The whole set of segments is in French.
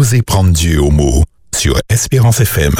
Osez prendre Dieu au mot sur Espérance FM.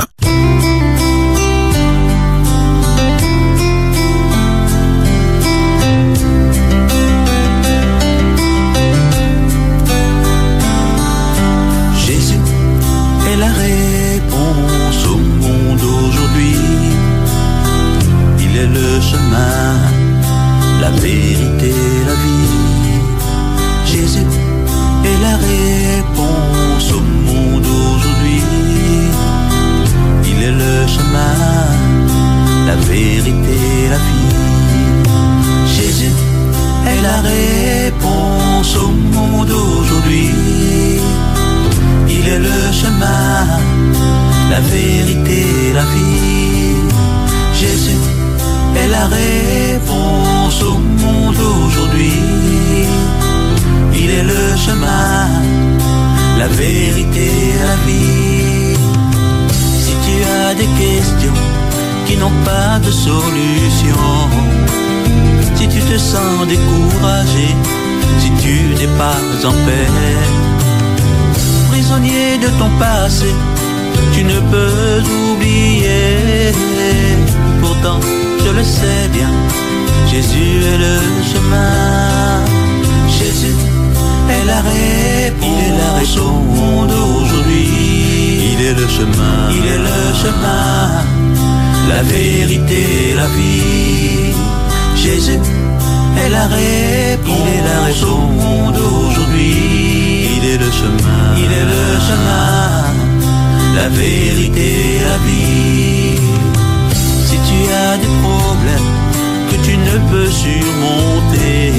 Ne peux surmonter,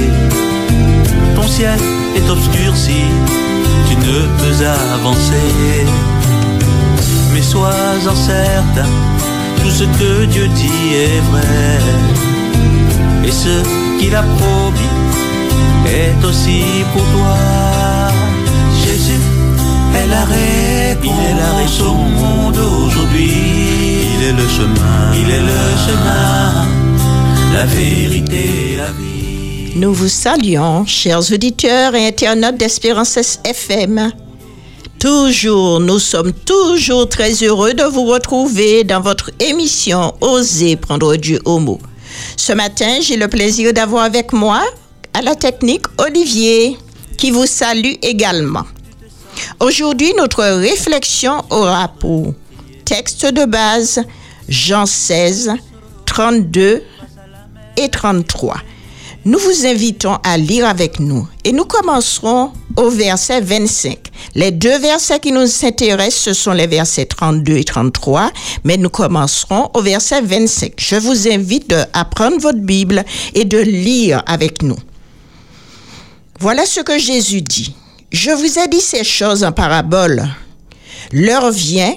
ton ciel est obscurci, tu ne peux avancer. Mais sois-en certain, tout ce que Dieu dit est vrai. Et ce qu'il a promis est aussi pour toi. Jésus est la réponse, il est la réponse au monde aujourd'hui. Il est le chemin, il est le chemin, la vérité, la. Nous vous saluons, chers auditeurs et internautes d'Espérance FM. Toujours, nous sommes toujours très heureux de vous retrouver dans votre émission Osez prendre au mot. Ce matin, j'ai le plaisir d'avoir avec moi à la technique Olivier, qui vous salue également. Aujourd'hui, notre réflexion aura pour texte de base Jean 16, 32 et 33. Nous vous invitons à lire avec nous et nous commencerons au verset 25. Les deux versets qui nous intéressent, ce sont les versets 32 et 33, mais nous commencerons au verset 25. Je vous invite à prendre votre Bible et de lire avec nous. Voilà ce que Jésus dit. Je vous ai dit ces choses en parabole. L'heure vient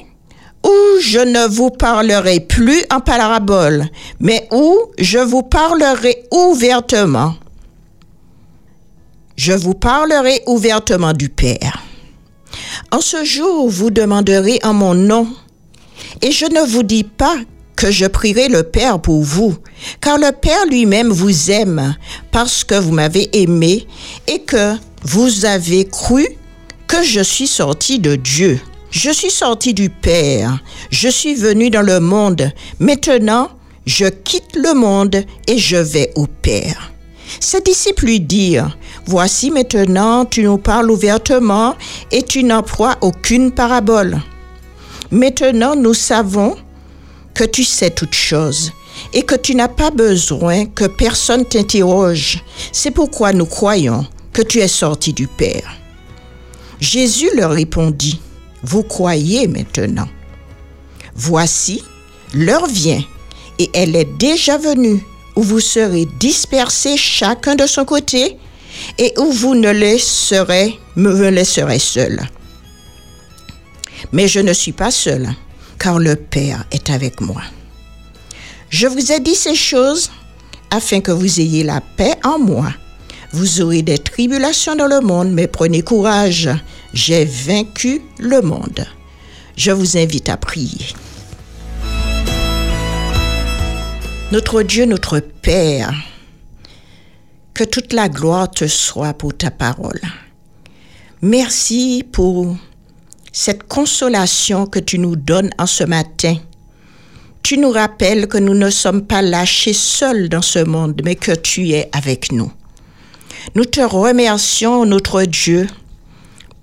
où je ne vous parlerai plus en parabole, mais où je vous parlerai ouvertement. Je vous parlerai ouvertement du Père. En ce jour, vous demanderez en mon nom, et je ne vous dis pas que je prierai le Père pour vous, car le Père lui-même vous aime parce que vous m'avez aimé et que vous avez cru que je suis sorti de Dieu. Je suis sorti du Père, je suis venu dans le monde, maintenant je quitte le monde et je vais au Père. Ses disciples lui dirent, Voici maintenant tu nous parles ouvertement et tu n'emploies aucune parabole. Maintenant nous savons que tu sais toutes choses et que tu n'as pas besoin que personne t'interroge. C'est pourquoi nous croyons que tu es sorti du Père. Jésus leur répondit, Vous croyez maintenant. Voici, l'heure vient, et elle est déjà venue, où vous serez dispersés chacun de son côté, et où vous ne laisserez, me laisserez seul. Mais je ne suis pas seul, car le Père est avec moi. Je vous ai dit ces choses afin que vous ayez la paix en moi. Vous aurez des tribulations dans le monde, mais prenez courage, j'ai vaincu le monde. Je vous invite à prier. Notre Dieu, notre Père, que toute la gloire te soit pour ta parole. Merci pour cette consolation que tu nous donnes en ce matin. Tu nous rappelles que nous ne sommes pas lâchés seuls dans ce monde, mais que tu es avec nous. Nous te remercions, notre Dieu,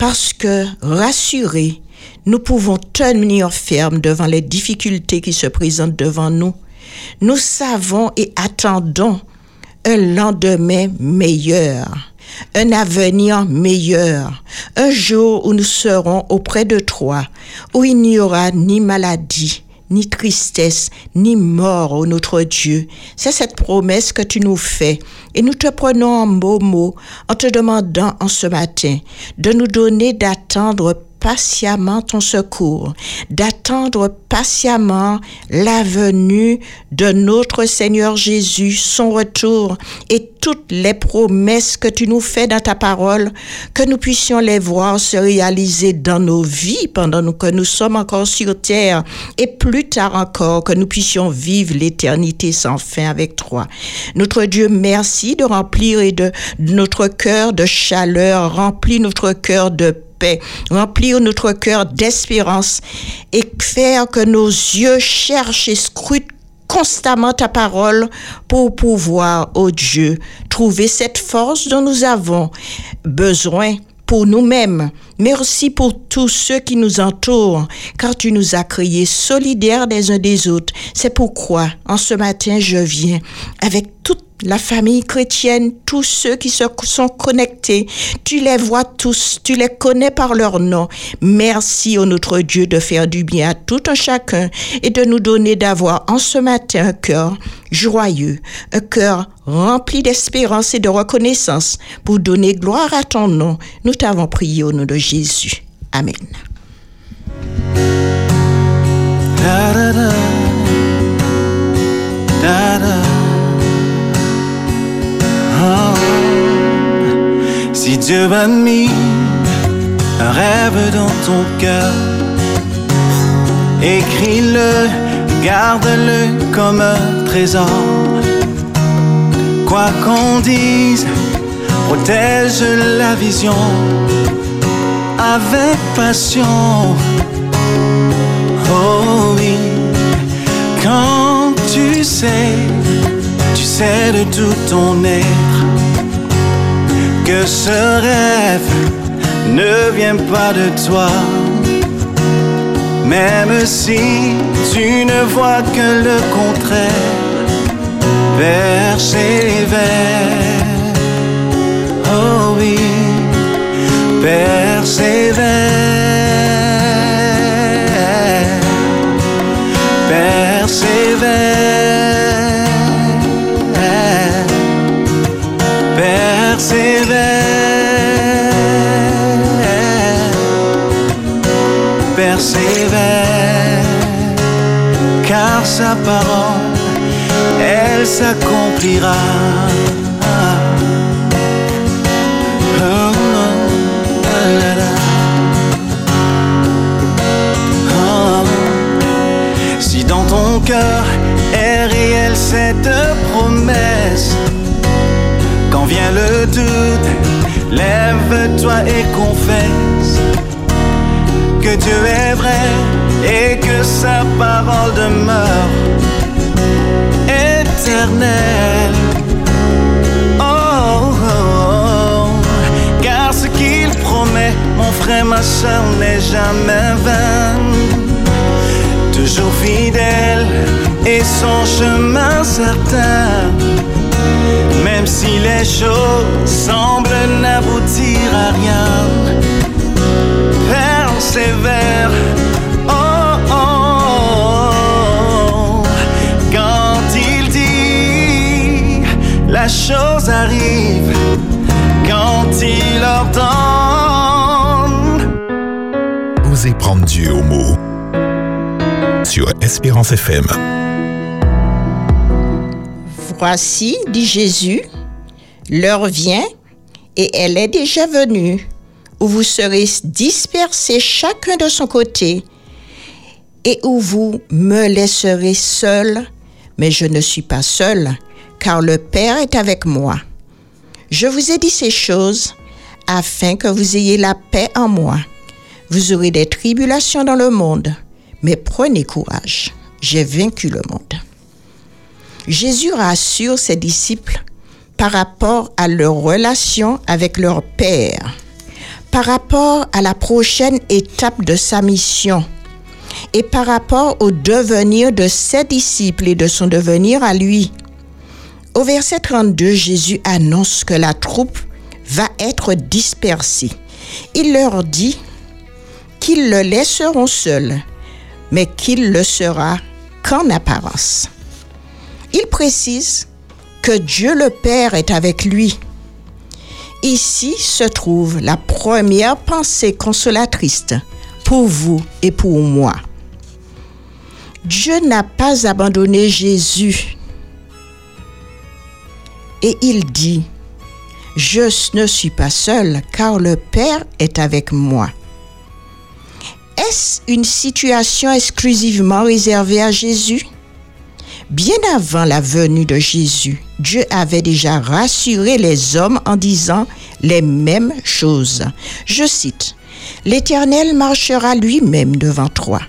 parce que rassurés, nous pouvons tenir ferme devant les difficultés qui se présentent devant nous. Nous savons et attendons un lendemain meilleur, un avenir meilleur, un jour où nous serons auprès de toi, où il n'y aura ni maladie, ni tristesse, ni mort, ô notre Dieu. C'est cette promesse que tu nous fais. Et nous te prenons en beau mot en te demandant en ce matin de nous donner d'attendre patiemment ton secours, d'attendre patiemment la venue de notre Seigneur Jésus, son retour et toutes les promesses que tu nous fais dans ta parole, que nous puissions les voir se réaliser dans nos vies pendant que nous sommes encore sur terre et plus tard encore que nous puissions vivre l'éternité sans fin avec toi. Notre Dieu, merci de remplir et de notre cœur de chaleur, remplis notre cœur de remplir notre cœur d'espérance et faire que nos yeux cherchent et scrutent constamment ta parole pour pouvoir, ô Dieu, trouver cette force dont nous avons besoin pour nous-mêmes, aussi pour tous ceux qui nous entourent, car tu nous as créés solidaires les uns des autres. C'est pourquoi, en ce matin, je viens avec toute la famille chrétienne, tous ceux qui se sont connectés, tu les vois tous, tu les connais par leur nom. Merci, au notre Dieu, de faire du bien à tout un chacun et de nous donner d'avoir en ce matin un cœur joyeux, un cœur rempli d'espérance et de reconnaissance pour donner gloire à ton nom. Nous t'avons prié au nom de. Amen. Si Dieu a mis un rêve dans ton cœur, écris-le, garde-le comme un trésor. Quoi qu'on dise, protège la vision avec passion. Oh oui, quand tu sais, tu sais de tout ton être que ce rêve ne vient pas de toi. Même si tu ne vois que le contraire, persévère. Oh oui, persévère. Persévère. Persévère. Persévère. Car sa parole, elle s'accomplira. Est réelle cette promesse, quand vient le doute, lève-toi et confesse que Dieu est vrai et que sa parole demeure éternelle. Oh, oh, oh. car ce qu'il promet, mon frère, ma soeur, n'est jamais vain toujours fidèle et son chemin certain. Même si les choses semblent n'aboutir à rien, persévère. Oh, oh, oh. Quand il dit, la chose arrive. Quand il ordonne. Osez prendre Dieu au mot. Sur Espérance FM. Voici, dit Jésus, l'heure vient et elle est déjà venue, où vous serez dispersés chacun de son côté et où vous me laisserez seul, mais je ne suis pas seul, car le Père est avec moi. Je vous ai dit ces choses afin que vous ayez la paix en moi. Vous aurez des tribulations dans le monde, mais prenez courage, j'ai vaincu le monde. Jésus rassure ses disciples par rapport à leur relation avec leur Père, par rapport à la prochaine étape de sa mission et par rapport au devenir de ses disciples et de son devenir à lui. Au verset 32, Jésus annonce que la troupe va être dispersée. Il leur dit qu'ils le laisseront seul, mais qu'il le sera qu'en apparence. Il précise que Dieu le Père est avec lui. Ici se trouve la première pensée consolatrice pour vous et pour moi. Dieu n'a pas abandonné Jésus. Et il dit, je ne suis pas seul car le Père est avec moi. Est-ce une situation exclusivement réservée à Jésus? Bien avant la venue de Jésus, Dieu avait déjà rassuré les hommes en disant les mêmes choses. Je cite, L'Éternel marchera lui-même devant toi.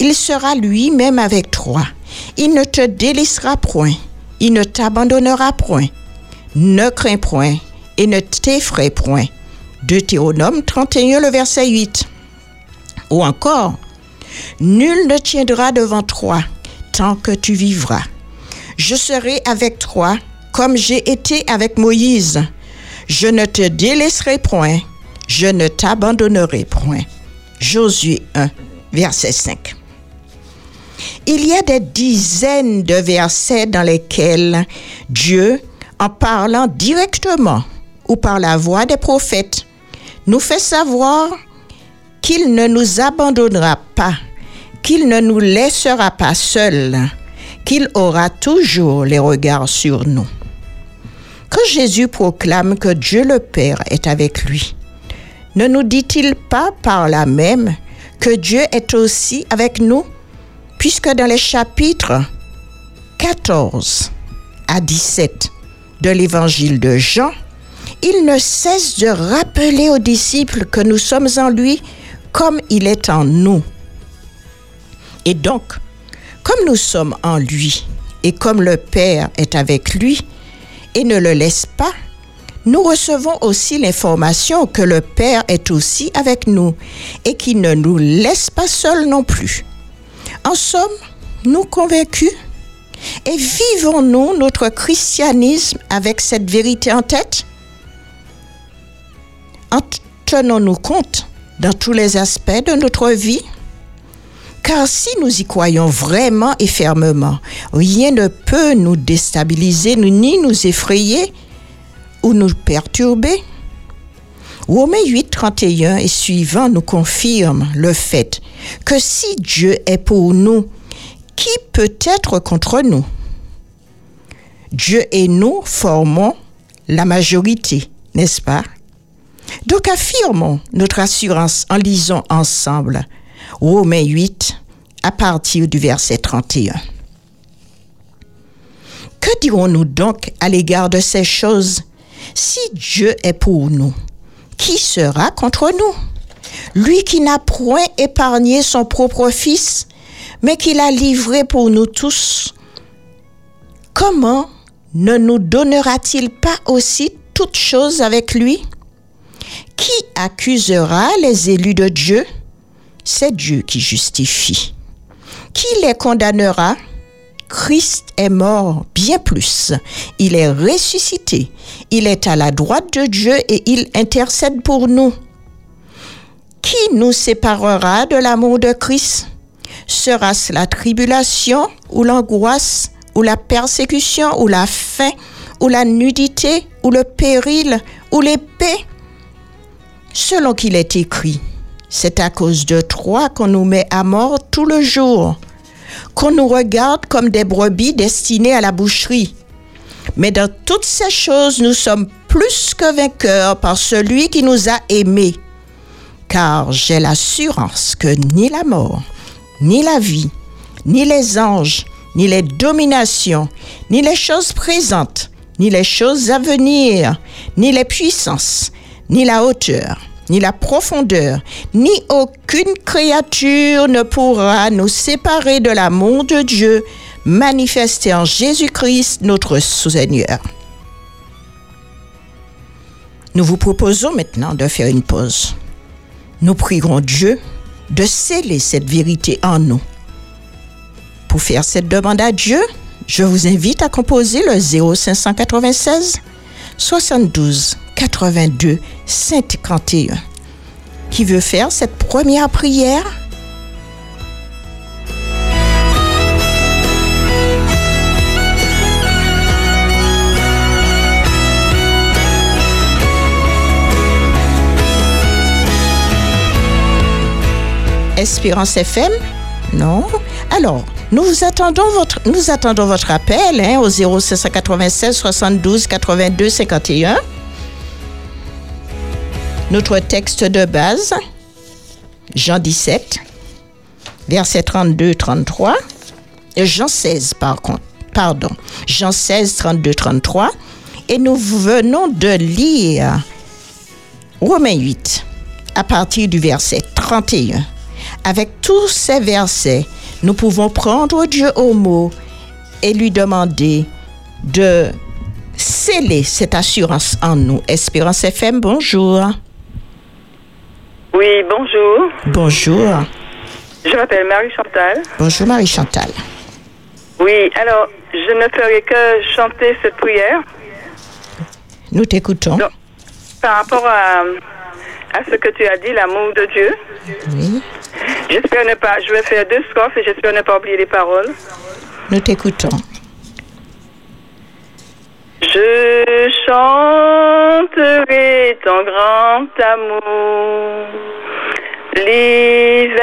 Il sera lui-même avec toi. Il ne te délaissera point. Il ne t'abandonnera point. Ne crains point et ne t'effraie point. Deutéronome 31, le verset 8. Ou encore, Nul ne tiendra devant toi tant que tu vivras. Je serai avec toi comme j'ai été avec Moïse. Je ne te délaisserai point, je ne t'abandonnerai point. Josué 1, verset 5. Il y a des dizaines de versets dans lesquels Dieu, en parlant directement ou par la voix des prophètes, nous fait savoir qu'il ne nous abandonnera pas, qu'il ne nous laissera pas seuls, qu'il aura toujours les regards sur nous. Quand Jésus proclame que Dieu le Père est avec lui, ne nous dit-il pas par là même que Dieu est aussi avec nous, puisque dans les chapitres 14 à 17 de l'évangile de Jean, il ne cesse de rappeler aux disciples que nous sommes en lui comme il est en nous. Et donc, comme nous sommes en lui et comme le Père est avec lui et ne le laisse pas, nous recevons aussi l'information que le Père est aussi avec nous et qu'il ne nous laisse pas seuls non plus. En somme, nous convaincus et vivons-nous notre christianisme avec cette vérité en tête? En tenons-nous compte? Dans tous les aspects de notre vie. Car si nous y croyons vraiment et fermement, rien ne peut nous déstabiliser ni nous effrayer ou nous perturber. Romains 8, 31 et suivant nous confirme le fait que si Dieu est pour nous, qui peut être contre nous? Dieu et nous formons la majorité, n'est-ce pas? Donc affirmons notre assurance en lisant ensemble. Romains 8 à partir du verset 31. Que dirons-nous donc à l'égard de ces choses? Si Dieu est pour nous, qui sera contre nous? Lui qui n'a point épargné son propre Fils, mais qui l'a livré pour nous tous, comment ne nous donnera-t-il pas aussi toutes choses avec lui? Qui accusera les élus de Dieu? C'est Dieu qui justifie. Qui les condamnera? Christ est mort bien plus. Il est ressuscité. Il est à la droite de Dieu et il intercède pour nous. Qui nous séparera de l'amour de Christ? Sera-ce la tribulation ou l'angoisse ou la persécution ou la faim ou la nudité ou le péril ou l'épée? Selon qu'il est écrit, c'est à cause de toi qu'on nous met à mort tout le jour, qu'on nous regarde comme des brebis destinées à la boucherie. Mais dans toutes ces choses, nous sommes plus que vainqueurs par celui qui nous a aimés. Car j'ai l'assurance que ni la mort, ni la vie, ni les anges, ni les dominations, ni les choses présentes, ni les choses à venir, ni les puissances, ni la hauteur, ni la profondeur, ni aucune créature ne pourra nous séparer de l'amour de Dieu manifesté en Jésus-Christ notre Seigneur. Nous vous proposons maintenant de faire une pause. Nous prierons Dieu de sceller cette vérité en nous. Pour faire cette demande à Dieu, je vous invite à composer le 0596 72 82 51. Qui veut faire cette première prière? Espérance FM? Non? Alors, nous vous attendons votre, nous attendons votre appel hein, au 0596 72 82 51. Notre texte de base, Jean 17, verset 32-33, Jean 16 par contre, pardon, Jean 16, 32-33, et nous venons de lire Romains 8 à partir du verset 31. Avec tous ces versets, nous pouvons prendre Dieu au mot et lui demander de sceller cette assurance en nous. Espérance FM, bonjour. Oui, bonjour. Bonjour. Je m'appelle Marie-Chantal. Bonjour Marie-Chantal. Oui, alors, je ne ferai que chanter cette prière. Nous t'écoutons. Donc, par rapport à, à ce que tu as dit, l'amour de Dieu. Oui. J'espère ne pas, je vais faire deux strophes et j'espère ne pas oublier les paroles. Nous t'écoutons. Je chanterai ton grand amour. L'hiver,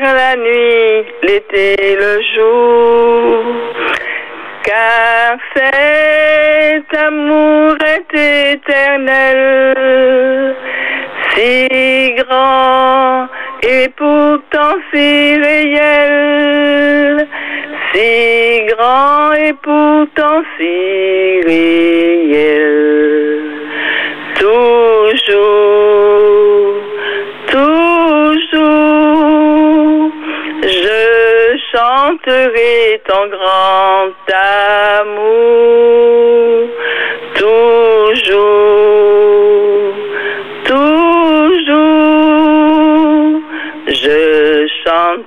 la nuit, l'été, le jour. Car cet amour est éternel, si grand et pourtant si réel, si grand et pourtant si réel. Toujours, toujours, je chanterai ton grand amour. Toujours,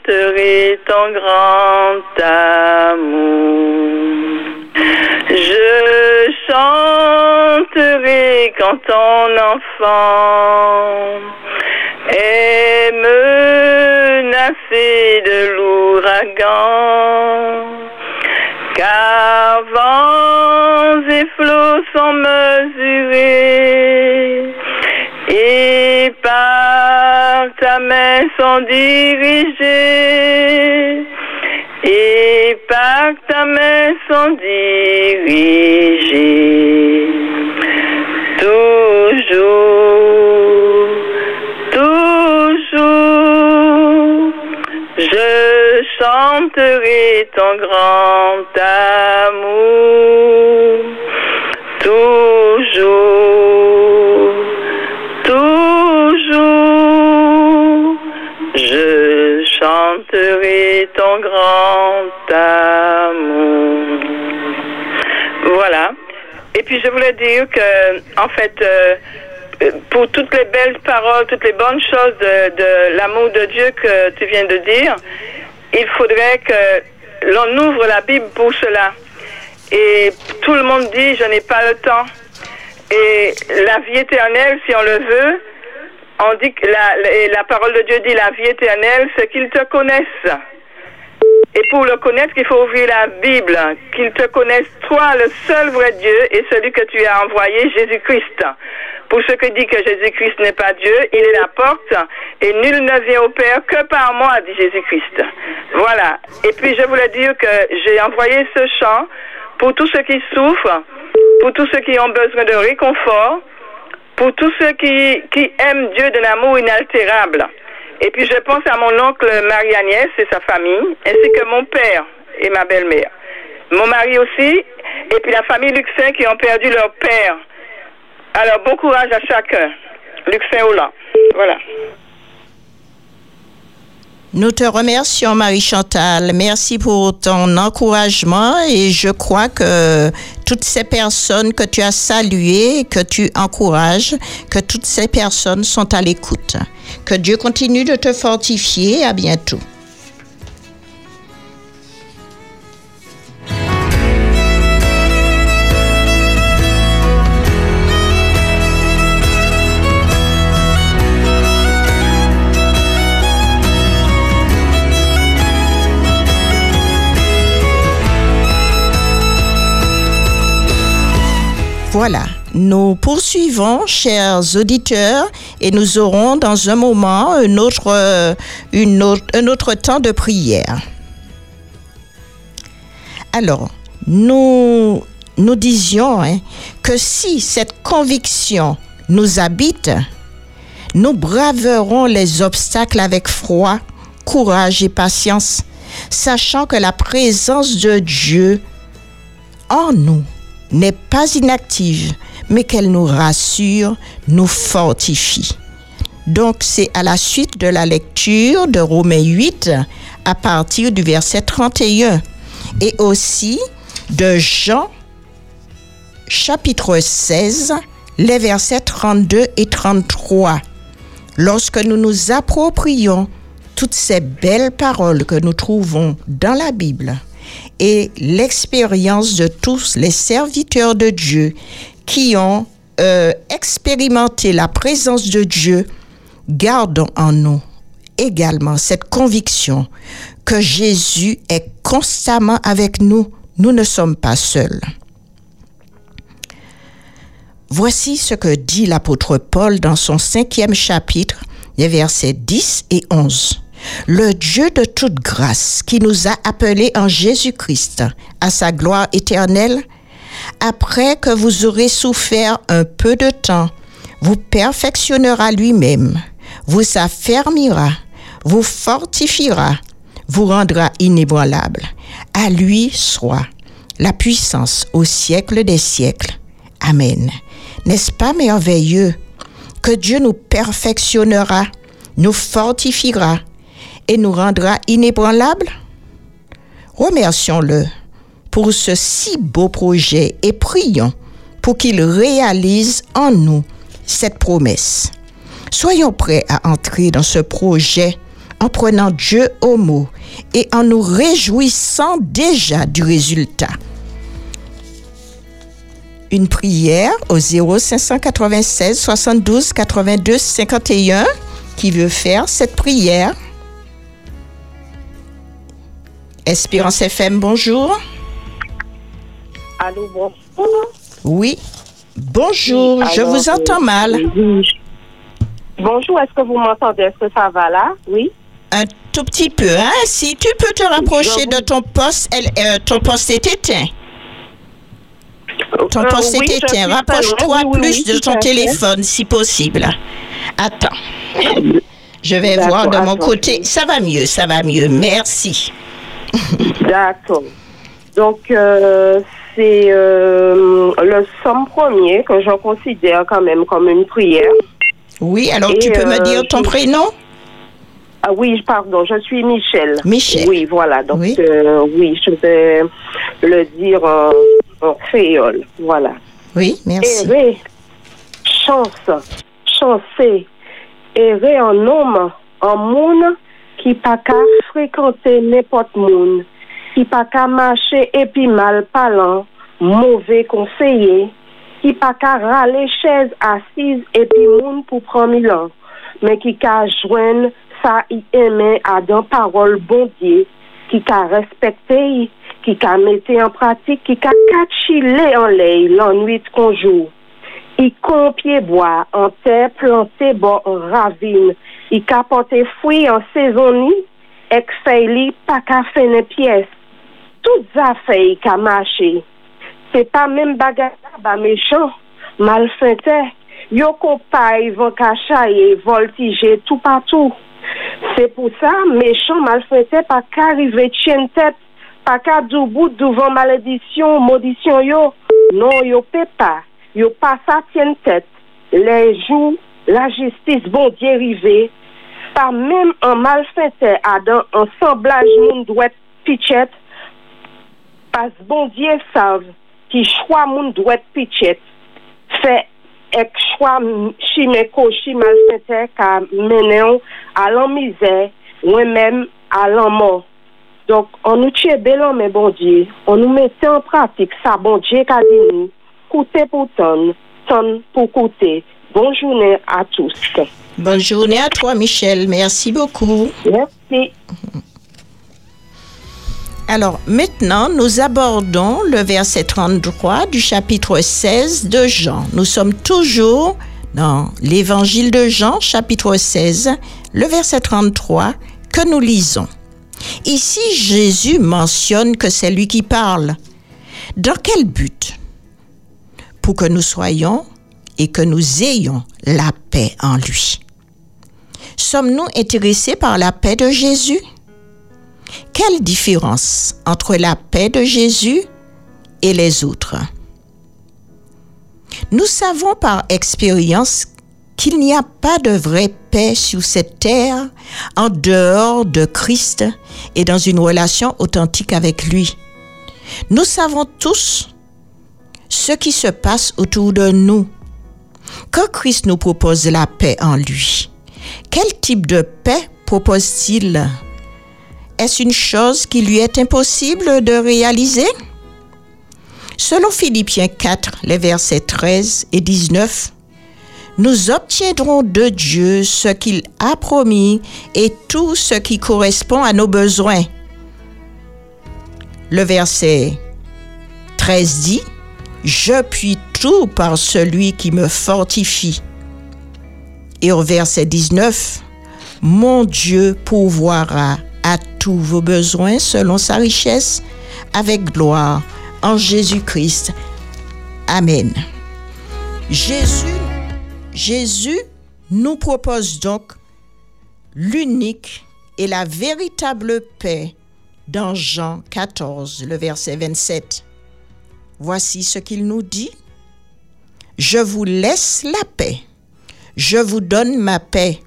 chanterai ton grand amour. Je chanterai quand ton enfant est menacé de l'ouragan. Car vents et flots sont mesurés et ta main sont dirigés et par ta main sont dirigés. Toujours, toujours, je chanterai ton grand amour. Je voulais dire que, en fait, euh, pour toutes les belles paroles, toutes les bonnes choses de, de l'amour de Dieu que tu viens de dire, il faudrait que l'on ouvre la Bible pour cela. Et tout le monde dit, je n'ai pas le temps. Et la vie éternelle, si on le veut, on dit que la, la, la parole de Dieu dit la vie éternelle, c'est qu'ils te connaissent. Et pour le connaître, il faut ouvrir la Bible, qu'ils te connaissent, toi, le seul vrai Dieu, et celui que tu as envoyé, Jésus-Christ. Pour ceux qui disent que Jésus-Christ n'est pas Dieu, il est la porte, et nul ne vient au Père que par moi, dit Jésus-Christ. Voilà. Et puis je voulais dire que j'ai envoyé ce chant pour tous ceux qui souffrent, pour tous ceux qui ont besoin de réconfort, pour tous ceux qui, qui aiment Dieu d'un amour inaltérable. Et puis je pense à mon oncle Marie-Agnès et sa famille, ainsi que mon père et ma belle-mère. Mon mari aussi, et puis la famille Luxin qui ont perdu leur père. Alors bon courage à chacun. Luc Saint-Hollande. Voilà. Nous te remercions, Marie-Chantal. Merci pour ton encouragement et je crois que toutes ces personnes que tu as saluées, que tu encourages, que toutes ces personnes sont à l'écoute. Que Dieu continue de te fortifier. À bientôt. Voilà, nous poursuivons, chers auditeurs, et nous aurons dans un moment un autre, euh, temps de prière. Alors, nous, nous disions hein, que si cette conviction nous habite, nous braverons les obstacles avec froid, courage et patience, sachant que la présence de Dieu en nous n'est pas inactive, mais qu'elle nous rassure, nous fortifie. Donc c'est à la suite de la lecture de Romains 8 à partir du verset 31 et aussi de Jean chapitre 16, les versets 32 et 33. Lorsque nous nous approprions toutes ces belles paroles que nous trouvons dans la Bible et l'expérience de tous les serviteurs de Dieu qui ont euh, expérimenté la présence de Dieu, gardons en nous également cette conviction que Jésus est constamment avec nous. Nous ne sommes pas seuls. Voici ce que dit l'apôtre Paul dans son cinquième chapitre, les versets 10 et 11. Le Dieu de toute grâce qui nous a appelés en Jésus-Christ à sa gloire éternelle, après que vous aurez souffert un peu de temps, vous perfectionnera lui-même, vous affermira, vous fortifiera, vous rendra inébranlable. À lui soit la puissance au siècle des siècles. Amen. N'est-ce pas merveilleux que Dieu nous perfectionnera, nous fortifiera et nous rendra inébranlables? Remercions-le pour ce si beau projet et prions pour qu'il réalise en nous cette promesse. Soyons prêts à entrer dans ce projet en prenant Dieu au mot et en nous réjouissant déjà du résultat. Une prière au 0596 72 82 51 qui veut faire cette prière. Espérance FM, bonjour. Allô, bonjour. Oui. Bonjour, je Alors, vous entends euh, mal. oui. Bonjour, est-ce que vous m'entendez? Est-ce que ça va là? Oui? Un tout petit peu, hein? Si tu peux te rapprocher vous- de ton poste, elle- euh, ton poste est éteint. Ton Euh, poste oui, est éteint. Rapproche-toi plus de ton téléphone, si possible. Attends. Je vais voir de mon côté. Ça va mieux, ça va mieux. Merci. D'accord. Donc, euh, c'est euh, le somme premier que je considère quand même comme une prière. Oui, alors Et, tu peux me euh, dire ton je- prénom? Ah oui, pardon, je suis Michel. Michel. Oui, voilà. Donc, Oui. oui, je vais le dire en, en créole. Voilà. Oui, merci. Errer, chance, chancer, errer en homme, en monde qui pas qu'à fréquenter n'importe monde, qui pas qu'à marcher et puis mal parlant, mauvais conseiller, qui pas qu'à râler chaise assise et puis pour prendre mais qui joindre ça y aimer à parole bon Dieu, qui qu'a respecté, qui qu'a mettre en pratique, qui qu'a chiller en l'air l'ennui qu'on joue. Il pied bois en terre planté bon Il capote fruits en saisonnier, ex-feuille pas qu'à faire une pièce. Toutes affaires qu'a marché. C'est pas même bagarre ba méchant, malfaiteur. Yo copaille vont cachailler, voltiger tout partout. C'est pour ça, méchant, malfaiteur, pas qu'à arriver tienne tête, pas qu'à du devant malédiction, maudition yo. Non, yo peut pas. Yo pas ça tête. Les jours la justice bon Dieu par même un malfaiteur Adam, un semblage moun doit pichet, parce bon Dieu savent qui choix moun doit pichet, fait ek choix chimeko, chimalfaiteur ka mené à la misère, ou même à la mort. Donc, on nous bel mais bon Dieu, on nous mettait en pratique ça, bon Dieu qu'a dit nous, pour tonne, tonne pour coûter. Bonne journée à tous. Bonne journée à toi, Michel. Merci beaucoup. Merci. Alors maintenant, nous abordons le verset 33 du chapitre 16 de Jean. Nous sommes toujours dans l'évangile de Jean, chapitre 16, le verset 33 que nous lisons. Ici, Jésus mentionne que c'est lui qui parle. Dans quel but? Pour que nous soyons et que nous ayons la paix en lui. Sommes-nous intéressés par la paix de Jésus? Quelle différence entre la paix de Jésus et les autres? Nous savons par expérience qu'il n'y a pas de vraie paix sur cette terre en dehors de Christ et dans une relation authentique avec lui. Nous savons tous ce qui se passe autour de nous quand Christ nous propose la paix en lui. Quel type de paix propose-t-il? Est-ce une chose qui lui est impossible de réaliser? Selon Philippiens 4, les versets 13 et 19, nous obtiendrons de Dieu ce qu'il a promis et tout ce qui correspond à nos besoins. Le verset 13 dit, Je puis tout par celui qui me fortifie. Et au verset 19, Mon Dieu pourvoira à tous vos besoins selon sa richesse avec gloire en Jésus-Christ. Amen. Jésus, Jésus nous propose donc l'unique et la véritable paix dans Jean 14, le verset 27. Voici ce qu'il nous dit. Je vous laisse la paix. Je vous donne ma paix.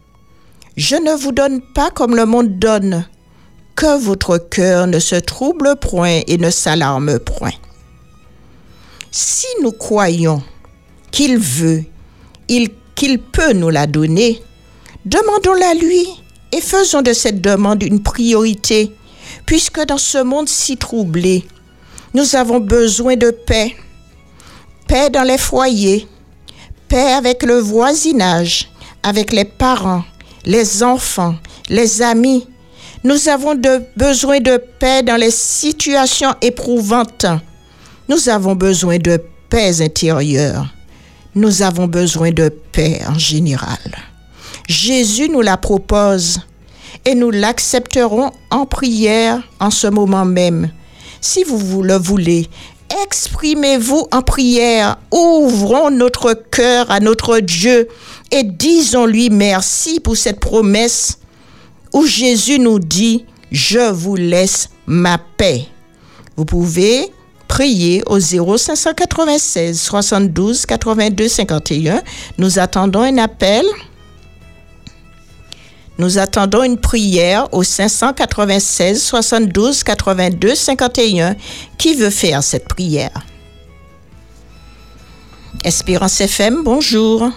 Je ne vous donne pas comme le monde donne. Que votre cœur ne se trouble point et ne s'alarme point. Si nous croyons qu'il veut, il- qu'il peut nous la donner, demandons-la lui et faisons de cette demande une priorité, puisque dans ce monde si troublé, nous avons besoin de paix. Paix dans les foyers, paix avec le voisinage, avec les parents, les enfants, les amis. Nous avons besoin de paix dans les situations éprouvantes. Nous avons besoin de paix intérieure. Nous avons besoin de paix en général. Jésus nous la propose et nous l'accepterons en prière en ce moment même. Si vous le voulez, exprimez-vous en prière, ouvrons notre cœur à notre Dieu et disons-lui merci pour cette promesse où Jésus nous dit, je vous laisse ma paix. Vous pouvez prier au 0596 72 82 51. Nous attendons un appel. Nous attendons une prière au 596 72 82 51. Qui veut faire cette prière? Espérance FM, bonjour.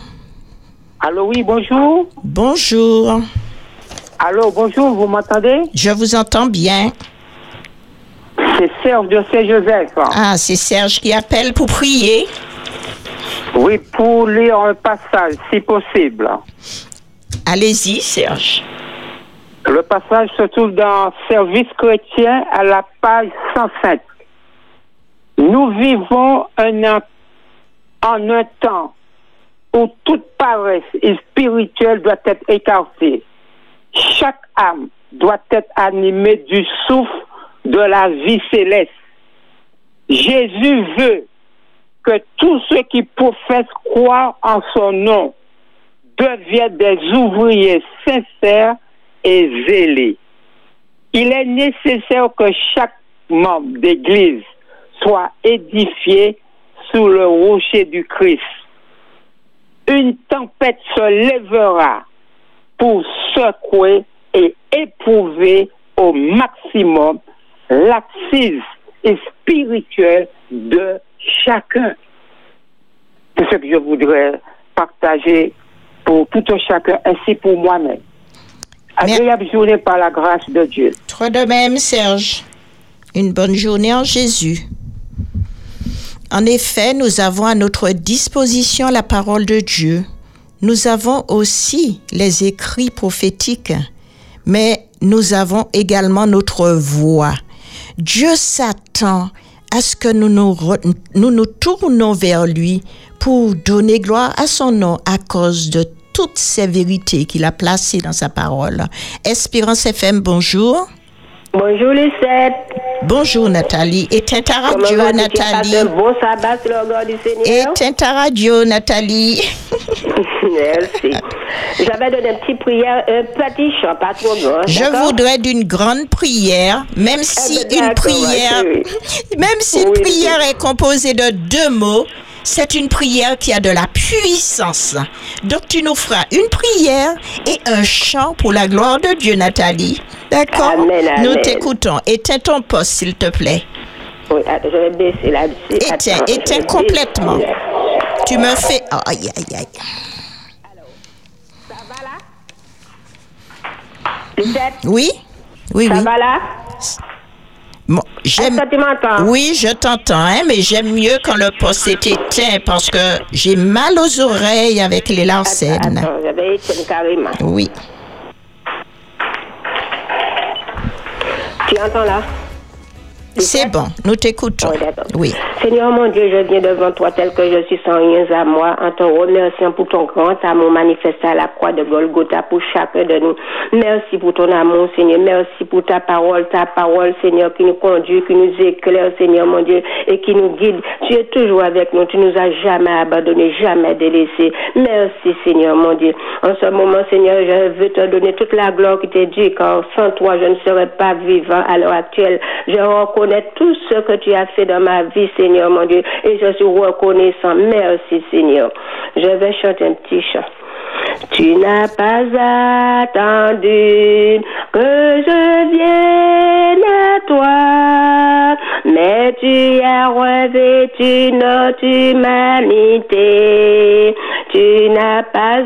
Allô, oui, bonjour. Bonjour. Allô, bonjour, vous m'entendez? Je vous entends bien. C'est Serge de Saint-Joseph. Ah, c'est Serge qui appelle pour prier. Oui, pour lire un passage, si possible. Allez-y, Serge. Le passage se trouve dans Service chrétien à la page 105. Nous vivons en un temps où toute paresse spirituelle doit être écartée. Chaque âme doit être animée du souffle de la vie céleste. Jésus veut que tous ceux qui professent croire en son nom deviennent des ouvriers sincères et zélés. Il est nécessaire que chaque membre d'Église soit édifié sous le rocher du Christ. une tempête se lèvera pour secouer et éprouver au maximum l'assise spirituelle de chacun. C'est ce que je voudrais partager pour tout un chacun, ainsi pour moi-même. Agréable journée par la grâce de Dieu. Toi de même, Serge. Une bonne journée en Jésus. En effet, nous avons à notre disposition la parole de Dieu. Nous avons aussi les écrits prophétiques, mais nous avons également notre voix. Dieu s'attend à ce que nous nous, tournons vers lui pour donner gloire à son nom à cause de toutes ces vérités qu'il a placées dans sa parole. Espérance FM, bonjour. Bonjour Lucette. Bonjour Nathalie. Éteins ta radio, Nathalie? bon sabbat sur le regard du Seigneur? Éteins ta radio, Nathalie. Merci. J'avais donné une petite prière, un petit chant, pas trop grand. Je voudrais d'une grande prière, même si ben, une prière, oui. même si une Oui, prière est composée de deux mots, c'est une prière qui a de la puissance. Donc tu nous feras une prière et un chant pour la gloire de Dieu, Nathalie. D'accord? Amen, amen. Nous t'écoutons. Éteins ton poste, s'il te plaît. Oui, attends, je vais baisser là-dessus. Éteins, Attends, éteins complètement. baisser. Tu me fais... Aïe, aïe, aïe. Ça va là? Lucette, Oui? Oui, ça oui. va là? Bon, j'aime... M'entends? Oui, je t'entends, hein, mais j'aime mieux quand le poste est éteint parce que j'ai mal aux oreilles avec les larcènes. Attends, carrément. Oui. Tu entends là? C'est bon, nous t'écoutons. Oui. Seigneur mon Dieu, je viens devant toi tel que je suis sans rien à moi, en te remerciant pour ton grand amour manifesté à la croix de Golgotha pour chacun de nous. Merci pour ton amour, Seigneur. Merci pour ta parole, ta parole, Seigneur, qui nous conduit, qui nous éclaire, Seigneur mon Dieu, et qui nous guide. Tu es toujours avec nous. Tu nous as jamais abandonnés, jamais délaissés. Merci, Seigneur mon Dieu. En ce moment, Seigneur, je veux te donner toute la gloire qui t'est due, car sans toi, je ne serais pas vivant à l'heure actuelle. Je reconnais tout ce que tu as fait dans ma vie, Seigneur mon Dieu, et je suis reconnaissant. Merci, Seigneur. Je vais chanter un petit chant. Tu n'as pas attendu que je vienne à toi, mais tu as revêtu notre humanité. Tu n'as pas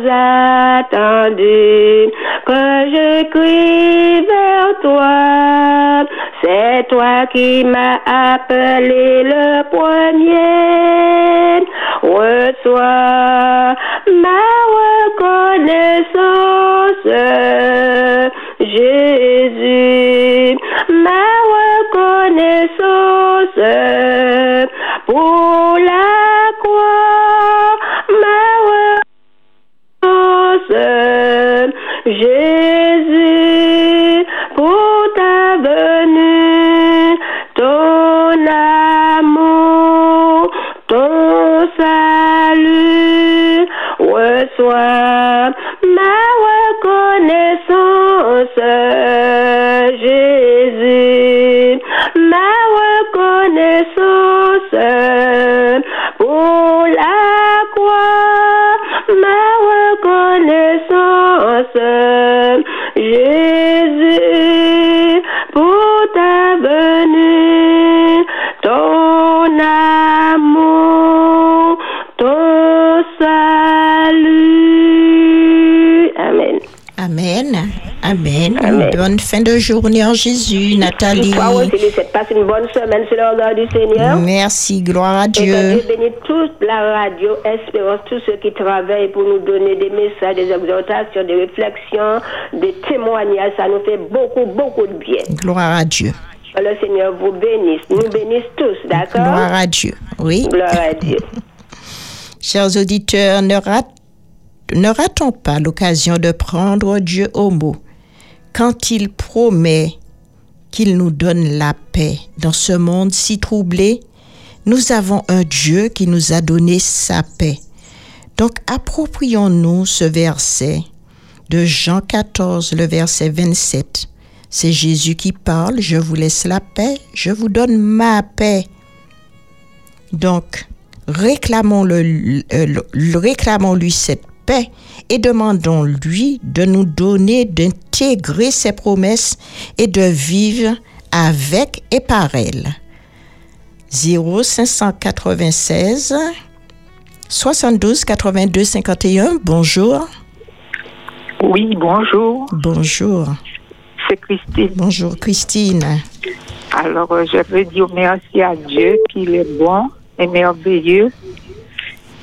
attendu que je crie vers toi. C'est toi qui m'as appelé le premier. Reçois ma reconnaissance, journée en Jésus, Nathalie. Passe une bonne semaine le regard du Seigneur. Merci, gloire à Et que Dieu. Dieu bénisse toute la radio, Espérance, tous ceux qui travaillent pour nous donner des messages, des exhortations, des réflexions, des témoignages. Ça nous fait beaucoup, beaucoup de bien. Gloire à Dieu. Que Le Seigneur vous bénisse, nous bénisse tous, d'accord? Gloire à Dieu. Oui. Gloire à Dieu. Chers auditeurs, ne, ne ratons pas l'occasion de prendre Dieu au mot quand il promet qu'il nous donne la paix dans ce monde si troublé. Nous avons un Dieu qui nous a donné sa paix. Donc approprions-nous ce verset de Jean 14, le verset 27. C'est Jésus qui parle, je vous laisse la paix, je vous donne ma paix. Donc, euh, le- réclamons-lui cette paix et demandons-lui de nous donner d'intégrer ses promesses et de vivre avec et par elles. 0596 72 82 51. Bonjour. Oui, bonjour, Bonjour. c'est Christine. Bonjour Christine. Alors, euh, je veux dire merci à Dieu qu'il est bon et merveilleux.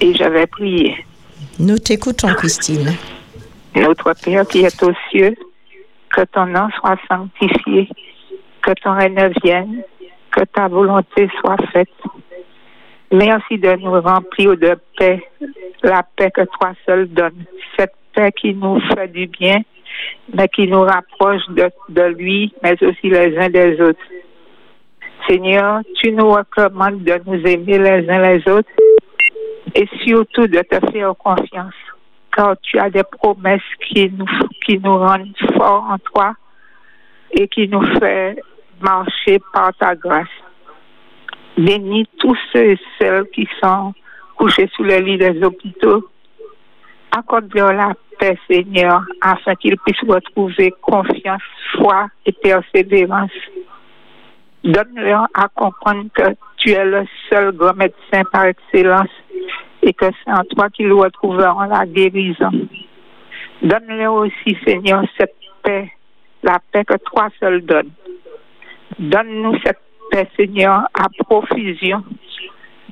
Et je vais prier. Nous t'écoutons Christine. Notre Père qui est aux cieux, que ton nom soit sanctifié, que ton règne vienne, que ta volonté soit faite. Merci de nous remplir de paix, la paix que toi seul donnes, cette paix qui nous fait du bien, mais qui nous rapproche de, de lui, mais aussi les uns des autres. Seigneur, tu nous recommandes de nous aimer les uns les autres et surtout de te faire confiance, car tu as des promesses qui nous, qui nous rendent forts en toi et qui nous fait marcher par ta grâce. Bénis tous ceux et celles qui sont couchés sous le lit des hôpitaux. Accorde-leur la paix, Seigneur, afin qu'ils puissent retrouver confiance, foi et persévérance. Donne-leur à comprendre que tu es le seul grand médecin par excellence et que c'est en toi qu'ils retrouveront la guérison. Donne-leur aussi, Seigneur, cette paix, la paix que toi seul donnes. Donne-nous cette paix, Seigneur, à profusion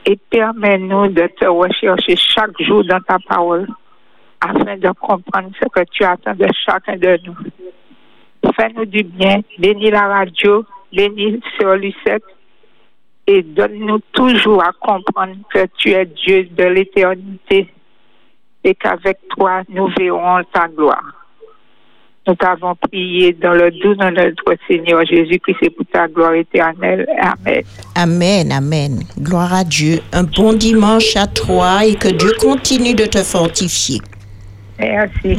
et permets-nous de te rechercher chaque jour dans ta parole afin de comprendre ce que tu attends de chacun de nous. Fais-nous du bien, bénis la radio, bénis sur Lucette et donne-nous toujours à comprendre que tu es Dieu de l'éternité et qu'avec toi nous verrons ta gloire. Nous t'avons prié dans le doux nom de notre Seigneur Jésus-Christ et pour ta gloire éternelle. Amen. Amen, amen. Gloire à Dieu. Un bon dimanche à toi et que Dieu continue de te fortifier. Merci.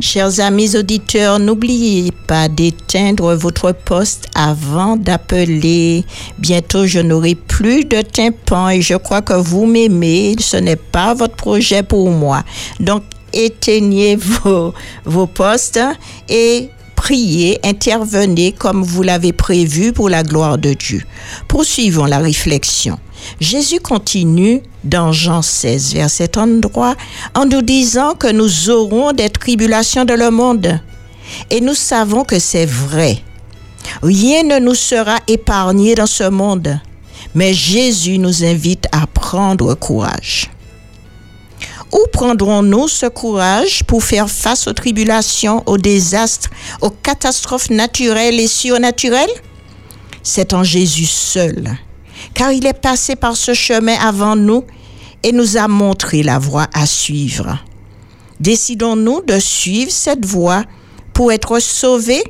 Chers amis auditeurs, n'oubliez pas d'éteindre votre poste avant d'appeler. Bientôt, je n'aurai plus de tympan et je crois que vous m'aimez. Ce n'est pas votre projet pour moi. Donc, éteignez vos, vos postes et priez, intervenez comme vous l'avez prévu pour la gloire de Dieu. Poursuivons la réflexion. Jésus continue dans Jean 16, verset 33, en nous disant que nous aurons des tribulations dans le monde. Et nous savons que c'est vrai. Rien ne nous sera épargné dans ce monde. Mais Jésus nous invite à prendre courage. Où prendrons-nous ce courage pour faire face aux tribulations, aux désastres, aux catastrophes naturelles et surnaturelles? C'est en Jésus seul, car il est passé par ce chemin avant nous et nous a montré la voie à suivre. Décidons-nous de suivre cette voie pour être sauvés,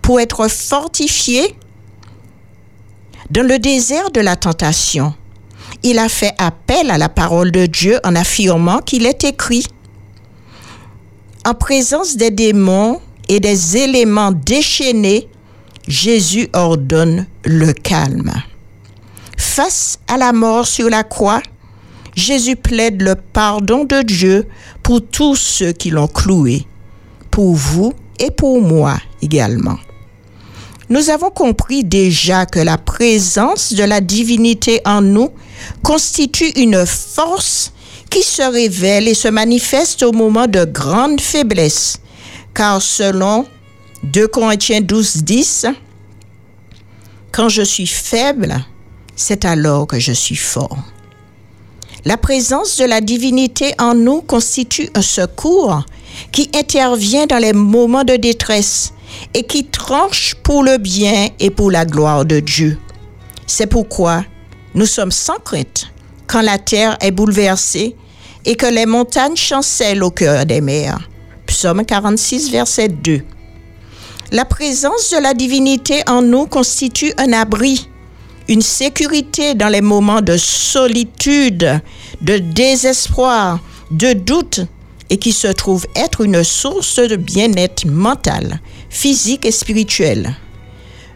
pour être fortifiés. Dans le désert de la tentation, il a fait appel à la parole de Dieu en affirmant qu'il est écrit. En présence des démons et des éléments déchaînés, Jésus ordonne le calme. Face à la mort sur la croix, Jésus plaide le pardon de Dieu pour tous ceux qui l'ont cloué, pour vous et pour moi également. Nous avons compris déjà que la présence de la divinité en nous constitue une force qui se révèle et se manifeste au moment de grande faiblesse, car selon 2 Corinthiens 12, 10, quand je suis faible, c'est alors que je suis fort. La présence de la divinité en nous constitue un secours qui intervient dans les moments de détresse et qui tranche pour le bien et pour la gloire de Dieu. C'est pourquoi nous sommes sans crainte quand la terre est bouleversée et que les montagnes chancellent au cœur des mers. Psaume 46, verset 2. La présence de la divinité en nous constitue un abri, une sécurité dans les moments de solitude, de désespoir, de doute et qui se trouve être une source de bien-être mental, physique et spirituel.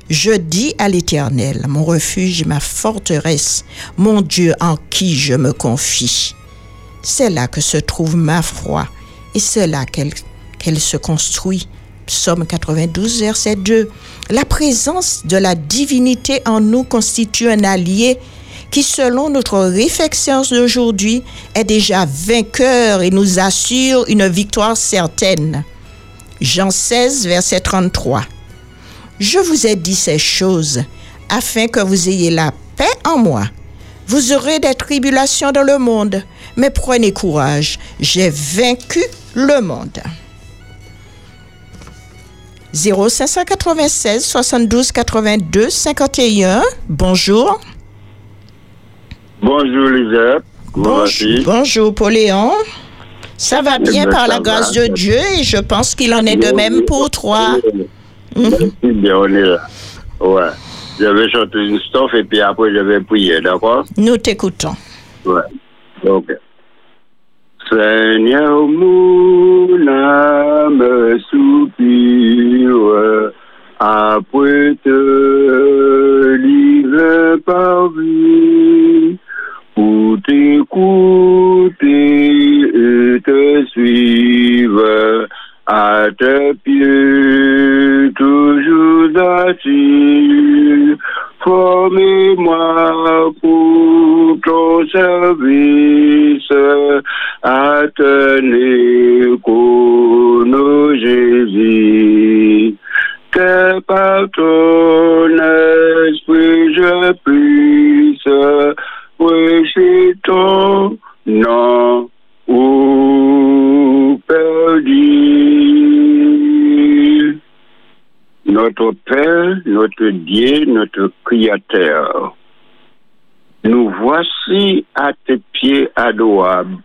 Je dis à l'Éternel, mon refuge ma forteresse, mon Dieu en qui je me confie. C'est là que se trouve ma foi et c'est là qu'elle se construit. Psaume 92, verset 2. La présence de la divinité en nous constitue un allié qui, selon notre réflexion d'aujourd'hui, est déjà vainqueur et nous assure une victoire certaine. Jean 16, verset 33. Je vous ai dit ces choses afin que vous ayez la paix en moi. Vous aurez des tribulations dans le monde, mais prenez courage, j'ai vaincu le monde. 0596 72 82 51. Bonjour. Bonjour Lisette. Bonjour, bonjour Pauléon. Ça va bien ben, par la grâce va. de Dieu et je pense qu'il en est de même pour toi. Merci bien, on est là. Ouais. Je vais chanter une strophe et puis après je vais prier, d'accord? Nous t'écoutons. Ouais. Ok. Seigneur, mon âme soupire. Après te livrer par vie pour t'écouter et te suivre. À tes pieds, toujours assis. Formez-moi pour ton service, tenir qu'on Jésus. Que par ton esprit je puisse prêcher ton nom au perdu. Notre Père, notre Dieu, notre Créateur, nous voici à tes pieds adorables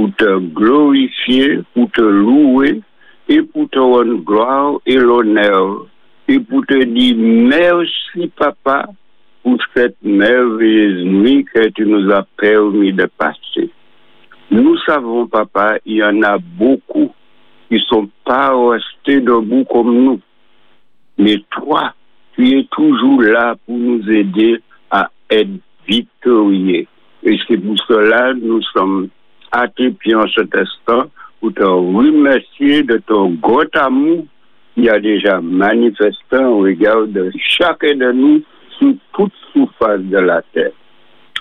pour te glorifier, pour te louer et pour te rendre gloire et l'honneur et pour te dire merci papa pour cette merveilleuse nuit que tu nous as permis de passer. Nous savons papa, il y en a beaucoup qui sont pas restés debout comme nous. Mais toi, tu es toujours là pour nous aider à être victorieux. Et c'est pour cela que nous sommes à tes pieds en cet instant pour te remercier de ton grand amour qui a déjà manifesté au regard de chacun de nous sur toute surface de la terre.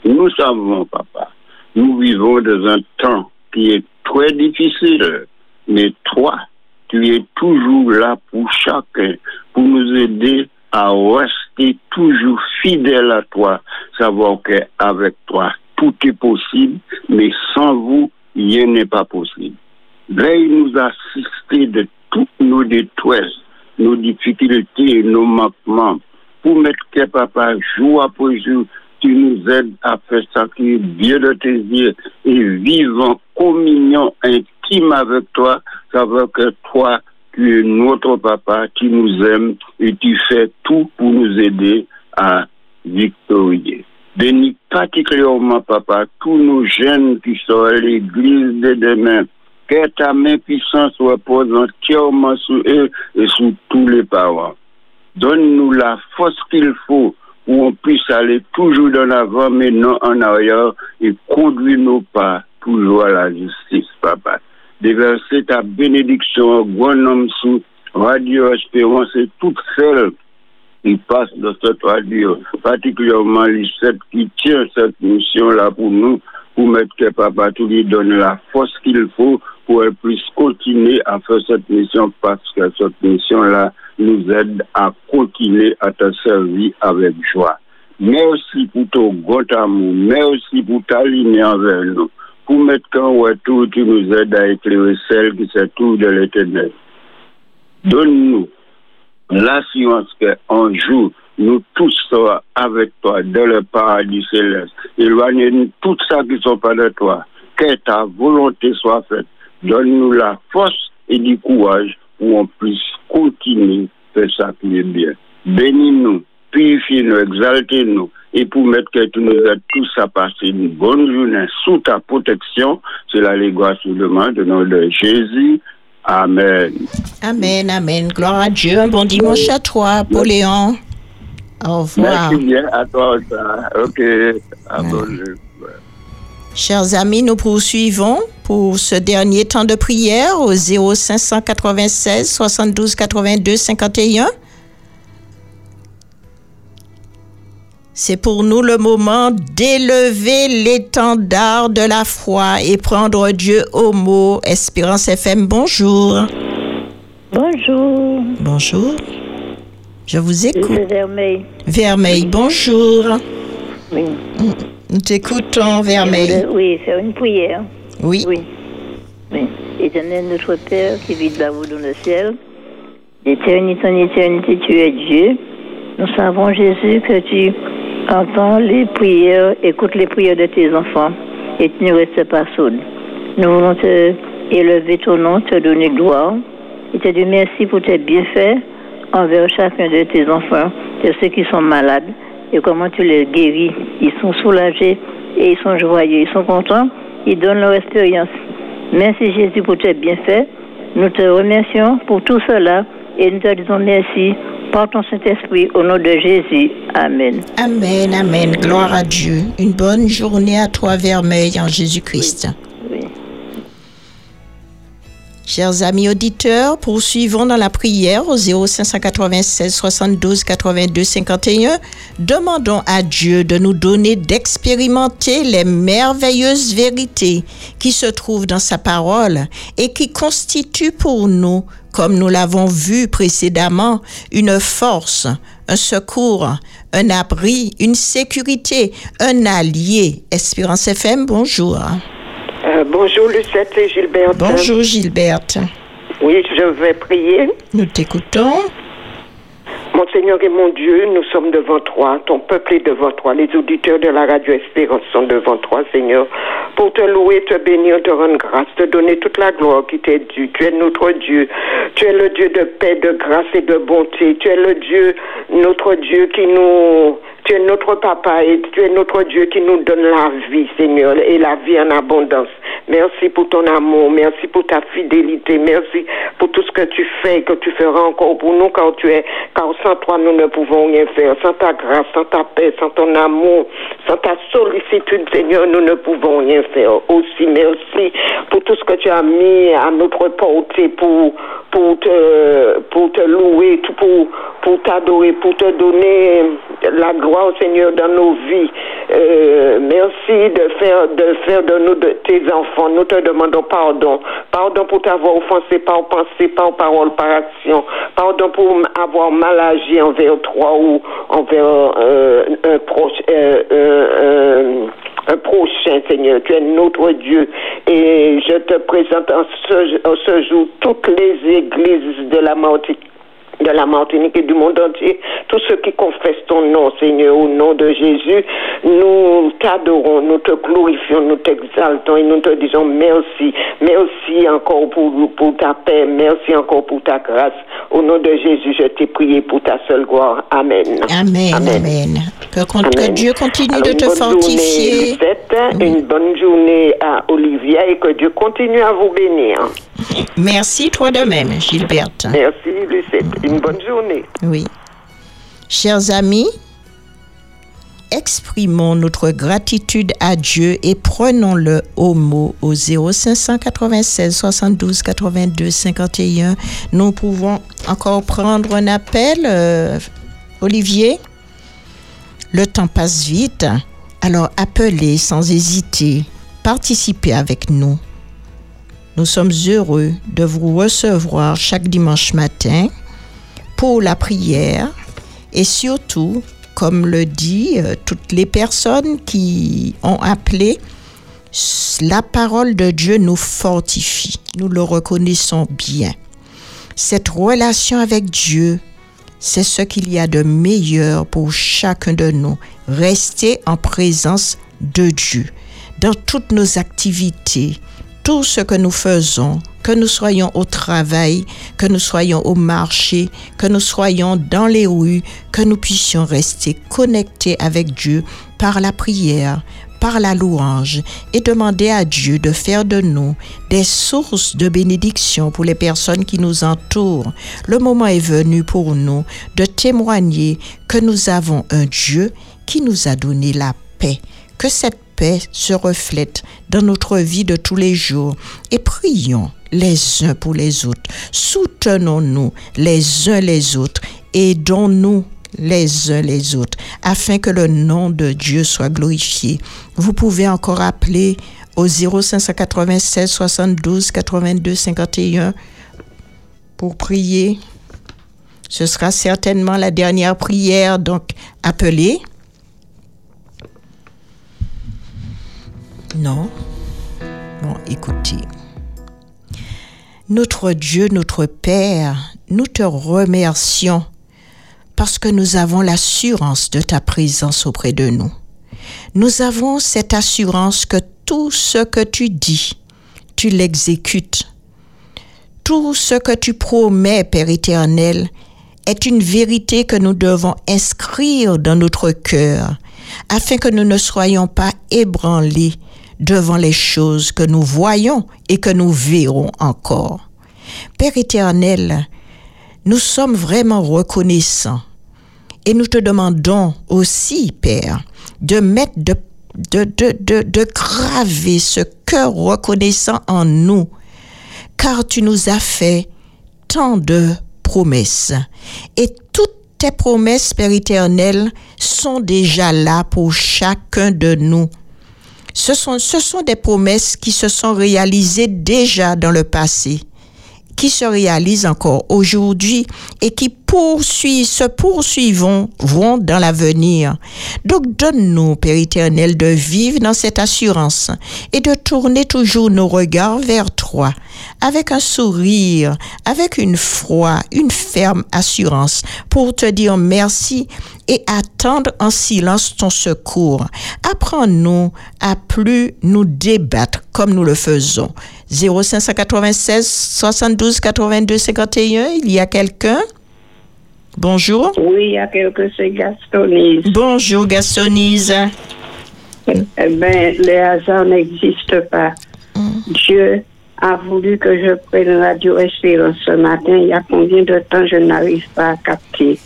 Nous savons, papa, nous vivons dans un temps qui est très difficile, mais toi, tu es toujours là pour chacun, pour nous aider à rester toujours fidèles à toi, savoir qu'avec toi, tout est possible, mais sans vous, rien n'est pas possible. Veuille nous assister de toutes nos détresses, nos difficultés et nos manquements, pour mettre que papa, jour après jour, tu nous aides à faire ça qui est bien de tes yeux et vivre en communion intime avec toi, savoir que toi, tu es notre papa, tu nous aimes et tu fais tout pour nous aider à victorier. Bénis particulièrement, papa, tous nos jeunes qui sont à l'église de demain. Que ta main puissante repose entièrement sur eux et sur tous les parents. Donne-nous la force qu'il faut pour qu'on puisse aller toujours dans l'avant, mais non en arrière, et conduire nos pas toujours à la justice, papa. Déverser ta bénédiction au grand homme sous Radio Espérance et toutes celles qui passent dans cette radio, particulièrement les sept qui tient cette mission-là pour nous, pour mettre que papa tout lui donne la force qu'il faut pour qu'elle puisse continuer à faire cette mission parce que cette mission-là nous aide à continuer à te servir avec joie. Merci pour ton grand amour. Merci pour ta ligne envers nous. Pour mettre qu'en retour, tu nous aides à éclairer celle qui se trouve de l'éternel. Donne-nous l'assurance qu'un jour, nous tous serons avec toi dans le paradis céleste. Éloigne-nous tout ça qui sont pas de toi. Que ta volonté soit faite. Donne-nous la force et du courage pour qu'on puisse continuer à faire ça qui est bien. Bénis-nous, purifie-nous, exalte-nous et pour mettre que tu nous aides tous à passer une bonne journée sous ta protection. C'est la nous demande au nom de Jésus. Amen. Amen, amen. Gloire à Dieu. Un bon dimanche à toi, Pauléon. Au revoir. Merci bien à toi aussi. Ok. À. Chers amis, nous poursuivons pour ce dernier temps de prière au 0596 72 82 51. C'est pour nous le moment d'élever l'étendard de la foi et prendre Dieu au mot. Espérance FM, bonjour. Bonjour. Bonjour. Je vous écoute. Vermeil. Vermeil, bonjour. Oui. Nous t'écoutons, Vermeil. Oui, c'est une prière. Oui. Oui. oui. Éternel notre Père qui vis là-haut dans le ciel, d'éternité en éternité, tu es Dieu. Nous savons, Jésus, que tu entends les prières, écoute les prières de tes enfants et tu ne restes pas sourd. Nous voulons te élever ton nom, te donner gloire et te dire merci pour tes bienfaits envers chacun de tes enfants, de ceux qui sont malades et comment tu les guéris. Ils sont soulagés et ils sont joyeux, ils sont contents, ils donnent leur expérience. Merci Jésus pour tes bienfaits. Nous te remercions pour tout cela et nous te disons merci par ton Saint-Esprit au nom de Jésus. Amen. Amen, amen. Gloire à Dieu. Une bonne journée à toi, Vermeil, en Jésus-Christ. Chers amis auditeurs, poursuivons dans la prière au 0596 72 82 51. Demandons à Dieu de nous donner d'expérimenter les merveilleuses vérités qui se trouvent dans sa parole et qui constituent pour nous, comme nous l'avons vu précédemment, une force, un secours, un abri, une sécurité, un allié. Espérance FM, bonjour. Bonjour Lucette et Gilberte. Bonjour Gilberte. Oui, je vais prier. Nous t'écoutons. Mon Seigneur et mon Dieu, nous sommes devant toi, ton peuple est devant toi, les auditeurs de la radio Espérance sont devant toi, Seigneur, pour te louer, te bénir, te rendre grâce, te donner toute la gloire qui t'est due. Tu es notre Dieu, tu es le Dieu de paix, de grâce et de bonté, tu es le Dieu, notre Dieu qui nous tu es notre papa et tu es notre Dieu qui nous donne la vie, Seigneur, et la vie en abondance. Merci pour ton amour, merci pour ta fidélité, merci pour tout ce que tu fais, que tu feras encore pour nous, car tu es, car sans toi nous ne pouvons rien faire, sans ta grâce, sans ta paix, sans ton amour, sans ta sollicitude, Seigneur, nous ne pouvons rien faire. Aussi, merci pour tout ce que tu as mis à notre portée pour, pour te, pour te louer, pour, pour t'adorer, pour te donner la gloire, Seigneur, dans nos vies. Euh, merci de faire, de faire de nous de tes enfants. Nous te demandons pardon. Pardon pour t'avoir offensé par pensée, par parole, par action. Pardon pour avoir mal agi envers toi ou envers euh, un proche. Euh, un prochain, Seigneur. Tu es notre Dieu. Et je te présente en ce, en ce jour toutes les églises de la Martinique de la Martinique et du monde entier, tous ceux qui confessent ton nom, Seigneur, au nom de Jésus, nous t'adorons, nous te glorifions, nous t'exaltons et nous te disons merci. Merci encore pour, pour ta paix, merci encore pour ta grâce. Au nom de Jésus, je t'ai prié pour ta seule gloire. Amen. Amen, amen. Que, que, Dieu continue Alors, de te fortifier. Lucette, Une bonne journée à Olivia et que Dieu continue à vous bénir. Merci, toi de même, Gilberte. Merci, Lucette. Une bonne journée. Oui. Chers amis, exprimons notre gratitude à Dieu et prenons-le au mot au 0596 72 82 51. Nous pouvons encore prendre un appel, euh, Olivier. Le temps passe vite, alors appelez sans hésiter, participez avec nous. Nous sommes heureux de vous recevoir chaque dimanche matin pour la prière et surtout, comme le dit euh, toutes les personnes qui ont appelé, la parole de Dieu nous fortifie. Nous le reconnaissons bien. Cette relation avec Dieu, c'est ce qu'il y a de meilleur pour chacun de nous. Rester en présence de Dieu dans toutes nos activités, tout ce que nous faisons, que nous soyons au travail, que nous soyons au marché, que nous soyons dans les rues, que nous puissions rester connectés avec Dieu par la prière, par la louange et demander à Dieu de faire de nous des sources de bénédiction pour les personnes qui nous entourent. Le moment est venu pour nous de témoigner que nous avons un Dieu qui nous a donné la paix. Que cette paix se reflète dans notre vie de tous les jours et prions les uns pour les autres. Soutenons-nous les uns les autres. Aidons-nous les uns les autres, afin que le nom de Dieu soit glorifié. Vous pouvez encore appeler au 0596 72 82 51 pour prier. Ce sera certainement la dernière prière, donc appelez. Non. Bon, écoutez. Notre Dieu, notre Père, nous te remercions parce que nous avons l'assurance de ta présence auprès de nous. Nous avons cette assurance que tout ce que tu dis, tu l'exécutes. Tout ce que tu promets, Père éternel, est une vérité que nous devons inscrire dans notre cœur, afin que nous ne soyons pas ébranlés devant les choses que nous voyons et que nous verrons encore. Père éternel, nous sommes vraiment reconnaissants et nous te demandons aussi, Père, de mettre, de, de, de, de, graver ce cœur reconnaissant en nous, car tu nous as fait tant de promesses. Et toutes tes promesses, Père éternel, sont déjà là pour chacun de nous. Ce sont, ce sont des promesses qui se sont réalisées déjà dans le passé qui se réalisent encore aujourd'hui et qui poursuivent, se poursuivront vont dans l'avenir. Donc donne-nous, Père éternel, de vivre dans cette assurance et de tourner toujours nos regards vers toi avec un sourire, avec une foi, une ferme assurance pour te dire merci et attendre en silence ton secours. Apprends-nous à plus nous débattre comme nous le faisons. 0596 72 82 51, il y a quelqu'un? Bonjour. Oui, il y a quelqu'un, c'est Gastonise. Bonjour Gastonise. Eh bien, le hasard n'existe pas. Dieu a voulu que je prenne Radio Espérance ce matin. Il y a combien de temps je n'arrive pas à capter?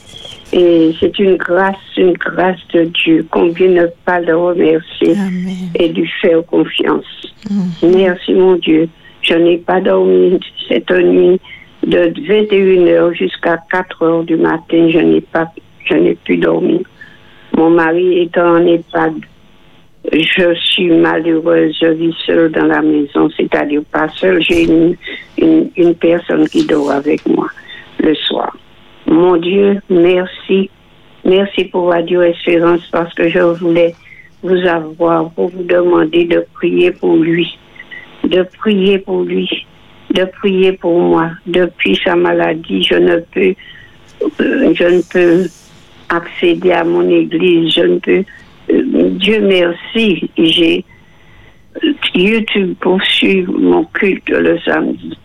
Et c'est une grâce, une grâce de Dieu. Combien ne pas le remercier et lui faire confiance. Merci mon Dieu. Je n'ai pas dormi cette nuit de 21h jusqu'à 4h du matin. Je n'ai pas, je n'ai plus dormi. Mon mari étant en EHPAD, je suis malheureuse, je vis seule dans la maison, c'est-à-dire pas seule, j'ai une, une, une personne qui dort avec moi le soir. Mon Dieu, merci. Merci pour Radio Espérance parce que je voulais vous avoir pour vous demander de prier pour lui, de prier pour lui, de prier pour moi. Depuis sa maladie, je ne peux, euh, accéder à mon église, je ne peux. euh, Dieu merci, j'ai YouTube pour suivre mon culte le samedi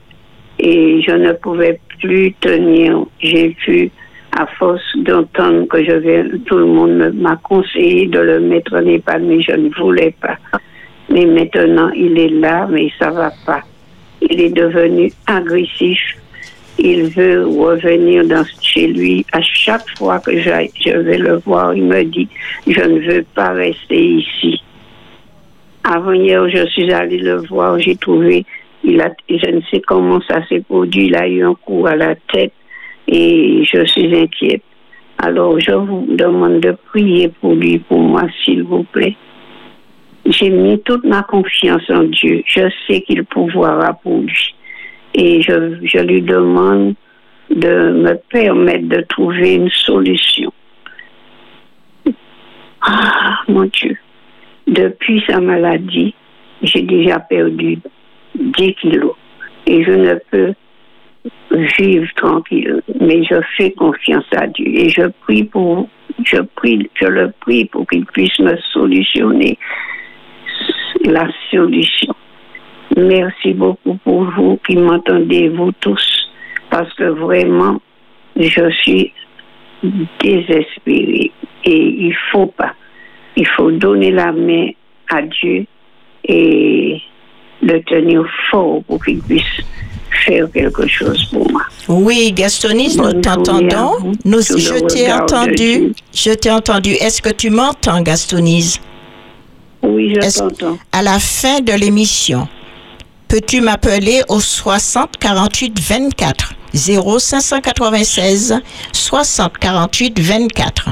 et je ne pouvais plus tenir. J'ai pu, à force d'entendre que je vais, tout le monde m'a conseillé de le mettre en EHPAD, mais je ne voulais pas. Mais maintenant, il est là, mais ça va pas. Il est devenu agressif. Il veut revenir dans, chez lui. À chaque fois que je vais le voir, il me dit, je ne veux pas rester ici. Avant hier, je suis allée le voir, j'ai trouvé, il je ne sais comment ça s'est produit, il a eu un coup à la tête et je suis inquiète. Alors, je vous demande de prier pour lui, pour moi, s'il vous plaît. J'ai mis toute ma confiance en Dieu. Je sais qu'il pourvoira pour lui. Et je, je lui demande de me permettre de trouver une solution. Ah, mon Dieu. Depuis sa maladie, j'ai déjà perdu 10 kilos. Et je ne peux vivre tranquille. Mais je fais confiance à Dieu. Et je prie pour, je prie, je le prie pour qu'il puisse me solutionner la solution. Merci beaucoup pour vous qui m'entendez, vous tous, parce que vraiment, je suis désespérée et il faut pas. Il faut donner la main à Dieu et le tenir fort pour qu'il puisse faire quelque chose pour moi. Oui, Gastonis, nous Bonne t'entendons. Nous, le je t'ai entendu. Je t'ai entendu. Est-ce que tu m'entends, Gastonise? Oui, je t'entends. À la fin de l'émission, peux-tu m'appeler au 60 48 24 0596 60 48 24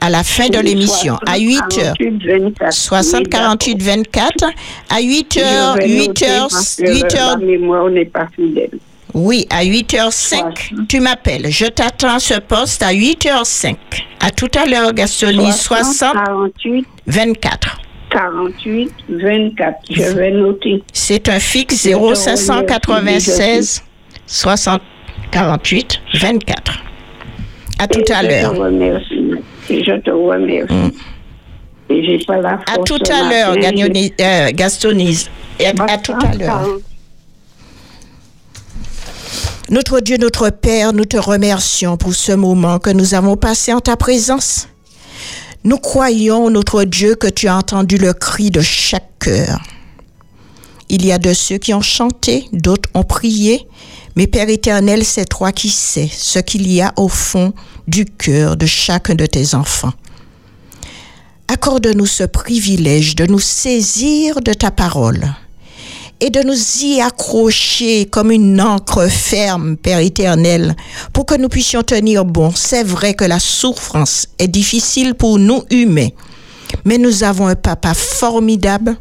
à la fin de l'émission à 8 heures 48, 24. 60 Oui, 48 24 à 8 Je heures vais 8 noter heures parce que 8 heures La mémoire n'est pas fidèle. oui, à 8h05, tu m'appelles. Je t'attends à ce poste à 8h05. À tout à l'heure, Gastonie, 60 48, 24. 48, 24. Je vais noter. C'est un fixe Je te 0596 60 48 24. À tout à l'heure. Remercie. Et je te remercie. Et j'ai pas la À tout à l'heure, euh, Gastonise. Et à, à tout à l'heure. Notre Dieu, notre Père, nous te remercions pour ce moment que nous avons passé en ta présence. Nous croyons, notre Dieu, que tu as entendu le cri de chaque cœur. Il y a de ceux qui ont chanté, d'autres ont prié, mais Père éternel, c'est toi qui sais ce qu'il y a au fond du cœur de chacun de tes enfants. Accorde-nous ce privilège de nous saisir de ta parole et de nous y accrocher comme une encre ferme, Père éternel, pour que nous puissions tenir bon. C'est vrai que la souffrance est difficile pour nous humains, mais nous avons un papa formidable.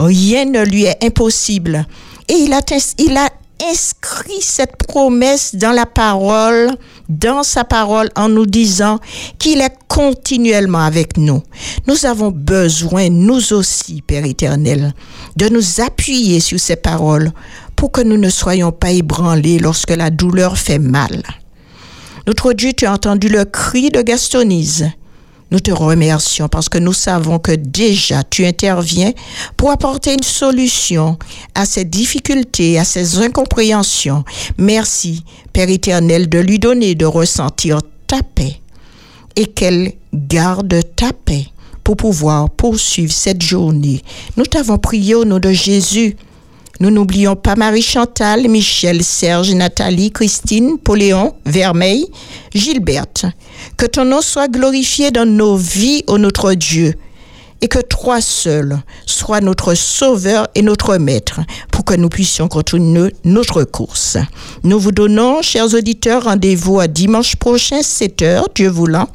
Rien ne lui est impossible. Et il a, il a inscrit cette promesse dans la parole, dans sa parole, en nous disant qu'il est continuellement avec nous. Nous avons besoin, nous aussi, Père éternel, de nous appuyer sur ces paroles pour que nous ne soyons pas ébranlés lorsque la douleur fait mal. Notre Dieu, tu as entendu le cri de Gastonise. Nous te remercions parce que nous savons que déjà tu interviens pour apporter une solution à ces difficultés, à ces incompréhensions. Merci, Père éternel, de lui donner de ressentir ta paix et qu'elle garde ta paix pour pouvoir poursuivre cette journée. Nous t'avons prié au nom de Jésus. Nous n'oublions pas Marie-Chantal, Michel, Serge, Nathalie, Christine, Pauléon, Vermeil, Gilberte. Que ton nom soit glorifié dans nos vies, ô notre Dieu, et que toi seul sois notre Sauveur et notre Maître, pour que nous puissions continuer notre course. Nous vous donnons, chers auditeurs, rendez-vous à dimanche prochain, 7 heures, Dieu voulant.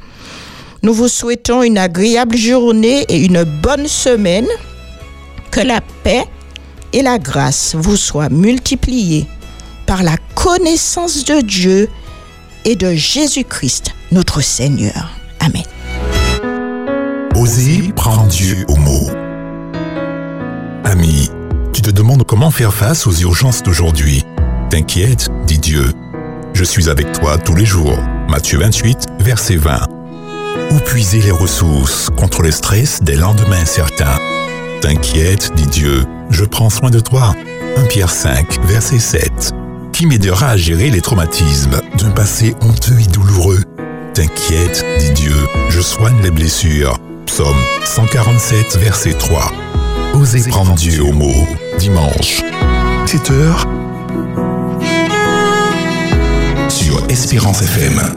Nous vous souhaitons une agréable journée et une bonne semaine. Que la paix et la grâce vous soient multipliées par la connaissance de Dieu et de Jésus-Christ, notre Seigneur. Amen. Osez prendre Dieu au mot. Ami, tu te demandes comment faire face aux urgences d'aujourd'hui. T'inquiète, dit Dieu. Je suis avec toi tous les jours. Matthieu 28, verset 20. Où puiser les ressources contre le stress des lendemains incertains T'inquiète, dit Dieu, je prends soin de toi. 1 Pierre 5, verset 7. Qui m'aidera à gérer les traumatismes d'un passé honteux et douloureux? T'inquiète, dit Dieu, je soigne les blessures. Psaume 147, verset 3. Osez prendre Dieu au mot. Dimanche, 7 heures sur Espérance FM.